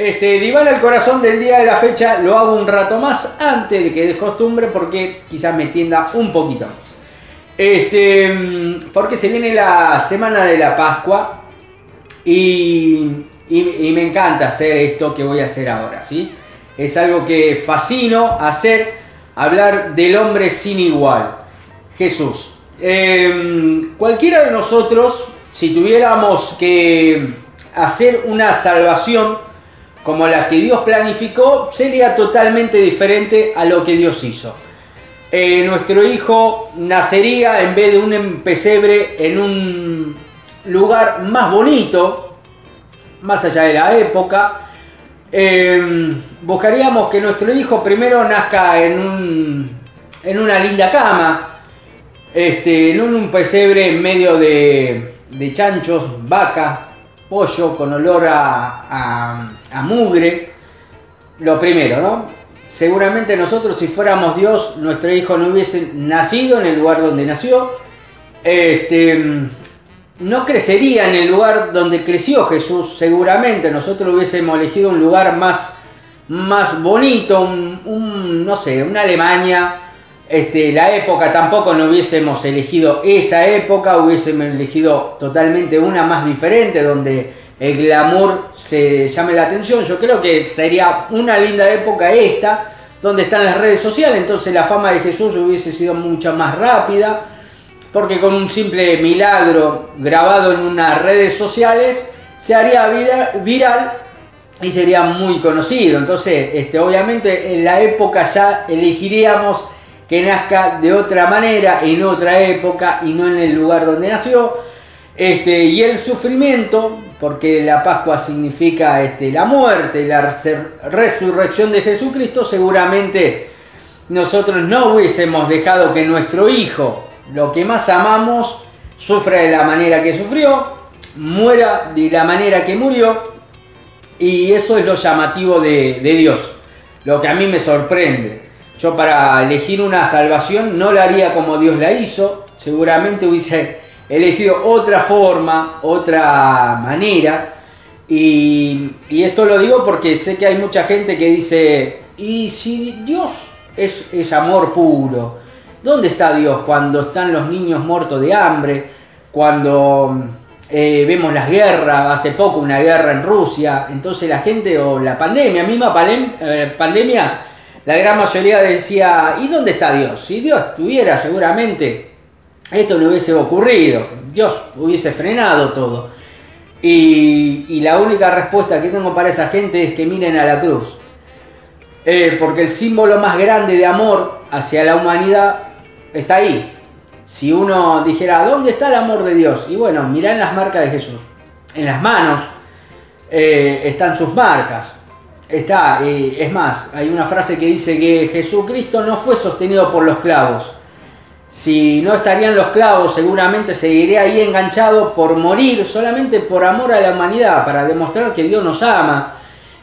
este, Divan al corazón del día de la fecha lo hago un rato más antes de que de costumbre porque quizás me tienda un poquito más. Este, mm, porque se viene la semana de la Pascua y, y, me encanta hacer esto que voy a hacer ahora, ¿sí? Es algo que fascino hacer, hablar del hombre sin igual, Jesús. Em, cualquiera de nosotros, si tuviéramos que hacer una salvación como la que Dios planificó, sería totalmente diferente a lo que Dios hizo. Eh, nuestro hijo nacería en vez de un pesebre en un lugar más bonito, más allá de la época. Em, buscaríamos que nuestro hijo primero nazca en, un, en una linda cama, este, en un pesebre en medio de, de chanchos, vaca, pollo con olor a, a, mugre. Lo primero, ¿no? Seguramente nosotros si fuéramos Dios, nuestro hijo no hubiese nacido en el lugar donde nació. Este, no crecería en el lugar donde creció Jesús, seguramente nosotros hubiésemos elegido un lugar más, más bonito, un, no sé, una Alemania, este, la época tampoco no hubiésemos elegido esa época, hubiésemos elegido totalmente una más diferente, donde el glamour se llame la atención. Yo creo que sería una linda época esta, donde están las redes sociales, entonces la fama de Jesús hubiese sido mucho más rápida, porque con un simple milagro grabado en unas redes sociales se haría viral y sería muy conocido. Entonces, este, obviamente en la época ya elegiríamos que nazca de otra manera, en otra época y no en el lugar donde nació. Este, y el sufrimiento, porque la Pascua significa este, la muerte, la resurrección de Jesucristo, seguramente nosotros no hubiésemos dejado que nuestro Hijo, lo que más amamos, sufra de la manera que sufrió, muera de la manera que murió, y eso es lo llamativo de, de Dios, lo que a mí me sorprende. Yo para elegir una salvación no la haría como Dios la hizo, seguramente hubiese elegido otra forma, otra manera. Y, esto lo digo porque sé que hay mucha gente que dice, ¿y si Dios es, es amor puro? ¿Dónde está Dios cuando están los niños muertos de hambre? Cuando eh, vemos las guerras, hace poco una guerra en Rusia, entonces la gente o la pandemia, misma eh, pandemia, la gran mayoría decía, ¿y dónde está Dios? Si Dios estuviera seguramente, esto no hubiese ocurrido, Dios hubiese frenado todo. Y, la única respuesta que tengo para esa gente es que miren a la cruz. Eh, porque el símbolo más grande de amor hacia la humanidad está ahí. Si uno dijera, ¿dónde está el amor de Dios? Y bueno, mirá en las marcas de Jesús. En las manos eh, están sus marcas. Está, eh, es más, hay una frase que dice que Jesucristo no fue sostenido por los clavos. Si no estarían los clavos, seguramente seguiría ahí enganchado por morir, solamente por amor a la humanidad, para demostrar que Dios nos ama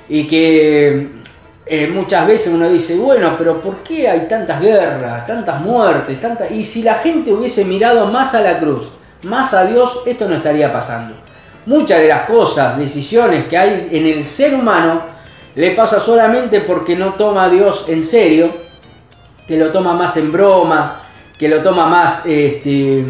y que eh, muchas veces uno dice, bueno, pero ¿por qué hay tantas guerras, tantas muertes, tantas... Y si la gente hubiese mirado más a la cruz, más a Dios, esto no estaría pasando. Muchas de las cosas, decisiones que hay en el ser humano, le pasa solamente porque no toma a Dios en serio, que lo toma más en broma, que lo toma más, este,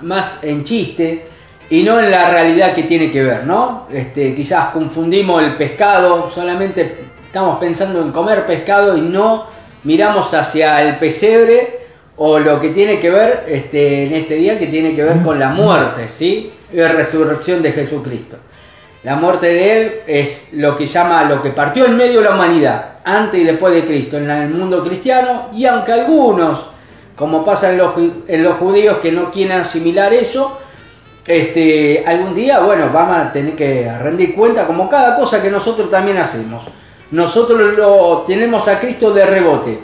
más en chiste y no en la realidad que tiene que ver, ¿no? Este, quizás confundimos el pescado, solamente estamos pensando en comer pescado y no miramos hacia el pesebre o lo que tiene que ver este, en este día que tiene que ver con la muerte, ¿sí? Y la resurrección de Jesucristo. La muerte de él es lo que llama lo que partió en medio de la humanidad, antes y después de Cristo, en el mundo cristiano, y aunque algunos, como pasa en los, en los judíos que no quieren asimilar eso, este, algún día, bueno, vamos a tener que rendir cuenta como cada cosa que nosotros también hacemos. Nosotros lo tenemos a Cristo de rebote.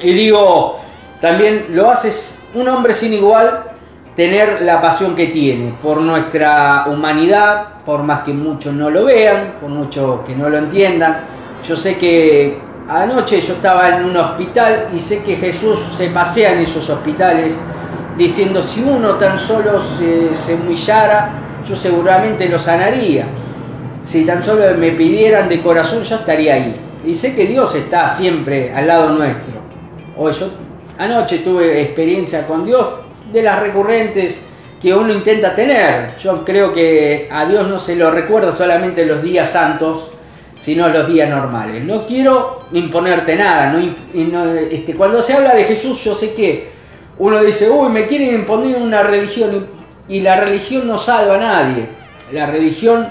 Y digo, también lo haces un hombre sin igual tener la pasión que tiene por nuestra humanidad, por más que muchos no lo vean, por muchos que no lo entiendan. Yo sé que anoche yo estaba en un hospital y sé que Jesús se pasea en esos hospitales diciendo si uno tan solo se, se humillara, yo seguramente lo sanaría. si tan solo me pidieran de corazón, yo estaría ahí. Y sé que Dios está siempre al lado nuestro. Hoy yo anoche tuve experiencia con Dios de las recurrentes que uno intenta tener. Yo creo que a Dios no se lo recuerda solamente los días santos, sino los días normales. No quiero imponerte nada. No, este, cuando se habla de Jesús, yo sé que uno dice, uy, me quieren imponer una religión y, la religión no salva a nadie. La religión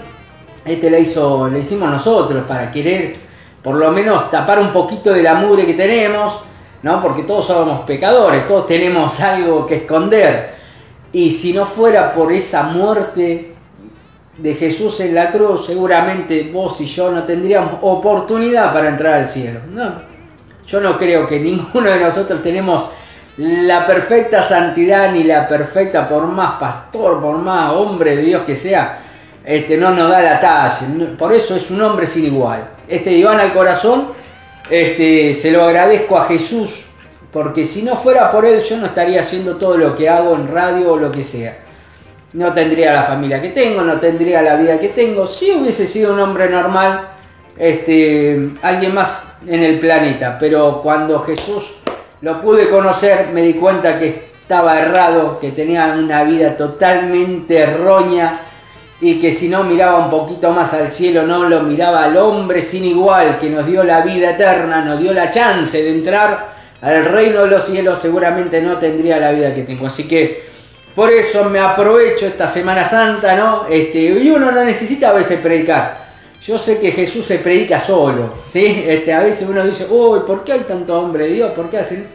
este la, hizo, la hicimos nosotros para querer por lo menos tapar un poquito de la mugre que tenemos, ¿no? Porque todos somos pecadores, todos tenemos algo que esconder. Y si no fuera por esa muerte de Jesús en la cruz, seguramente vos y yo no tendríamos oportunidad para entrar al cielo. No, yo no creo que ninguno de nosotros tenemos la perfecta santidad ni la perfecta, por más pastor, por más hombre de Dios que sea, este, no nos da la talla. Por eso es un hombre sin igual. Este diván al corazón, este, se lo agradezco a Jesús, porque si no fuera por él yo no estaría haciendo todo lo que hago en radio o lo que sea. No tendría la familia que tengo, no tendría la vida que tengo. Si hubiese sido un hombre normal, este, alguien más en el planeta. Pero cuando Jesús lo pude conocer, me di cuenta que estaba errado, que tenía una vida totalmente errónea y que si no miraba un poquito más al cielo, no lo miraba al hombre sin igual, que nos dio la vida eterna, nos dio la chance de entrar al reino de los cielos, seguramente no tendría la vida que tengo. Así que por eso me aprovecho esta Semana Santa, ¿no? Este, y uno no necesita a veces predicar. Yo sé que Jesús se predica solo, ¿sí? Este, a veces uno dice, uy, ¿por qué hay tanto hombre de Dios? ¿Por qué hacen?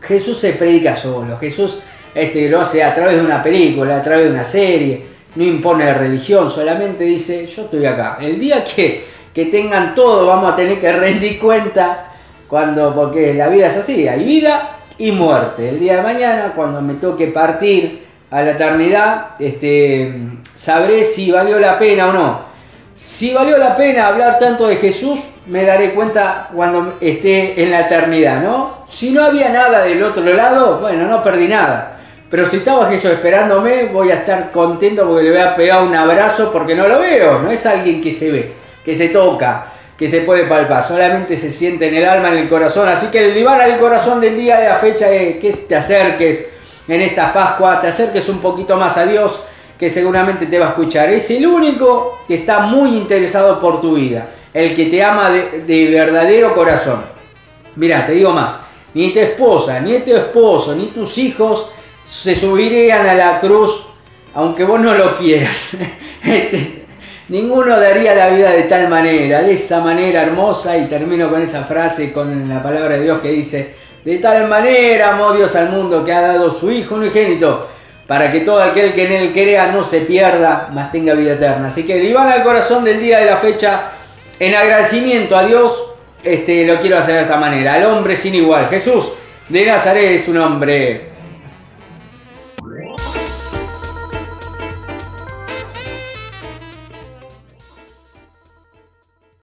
Jesús se predica solo, Jesús este, lo hace a través de una película, a través de una serie, no impone religión, solamente dice, yo estoy acá. El día que, que tengan todo, vamos a tener que rendir cuenta, cuando, porque la vida es así, hay vida y muerte. El día de mañana, cuando me toque partir a la eternidad, este, sabré si valió la pena o no si valió la pena hablar tanto de Jesús, me daré cuenta cuando esté en la eternidad, ¿no? Si no había nada del otro lado, bueno, no perdí nada. Pero si estaba Jesús esperándome, voy a estar contento porque le voy a pegar un abrazo porque no lo veo. No es alguien que se ve, que se toca, que se puede palpar. Solamente se siente en el alma, en el corazón. Así que el diván al corazón del día de la fecha es que te acerques en esta Pascua, te acerques un poquito más a Dios que seguramente te va a escuchar. Es el único que está muy interesado por tu vida, el que te ama de, verdadero corazón. Mira, te digo más, ni tu esposa, ni tu esposo, ni tus hijos se subirían a la cruz aunque vos no lo quieras. Este, ninguno daría la vida de tal manera, de esa manera hermosa, y termino con esa frase, con la palabra de Dios que dice, de tal manera amó Dios al mundo que ha dado su Hijo unigénito para que todo aquel que en él crea no se pierda, mas tenga vida eterna. Así que divan al corazón del día de la fecha, en agradecimiento a Dios, este, lo quiero hacer de esta manera, al hombre sin igual. Jesús de Nazaret es un hombre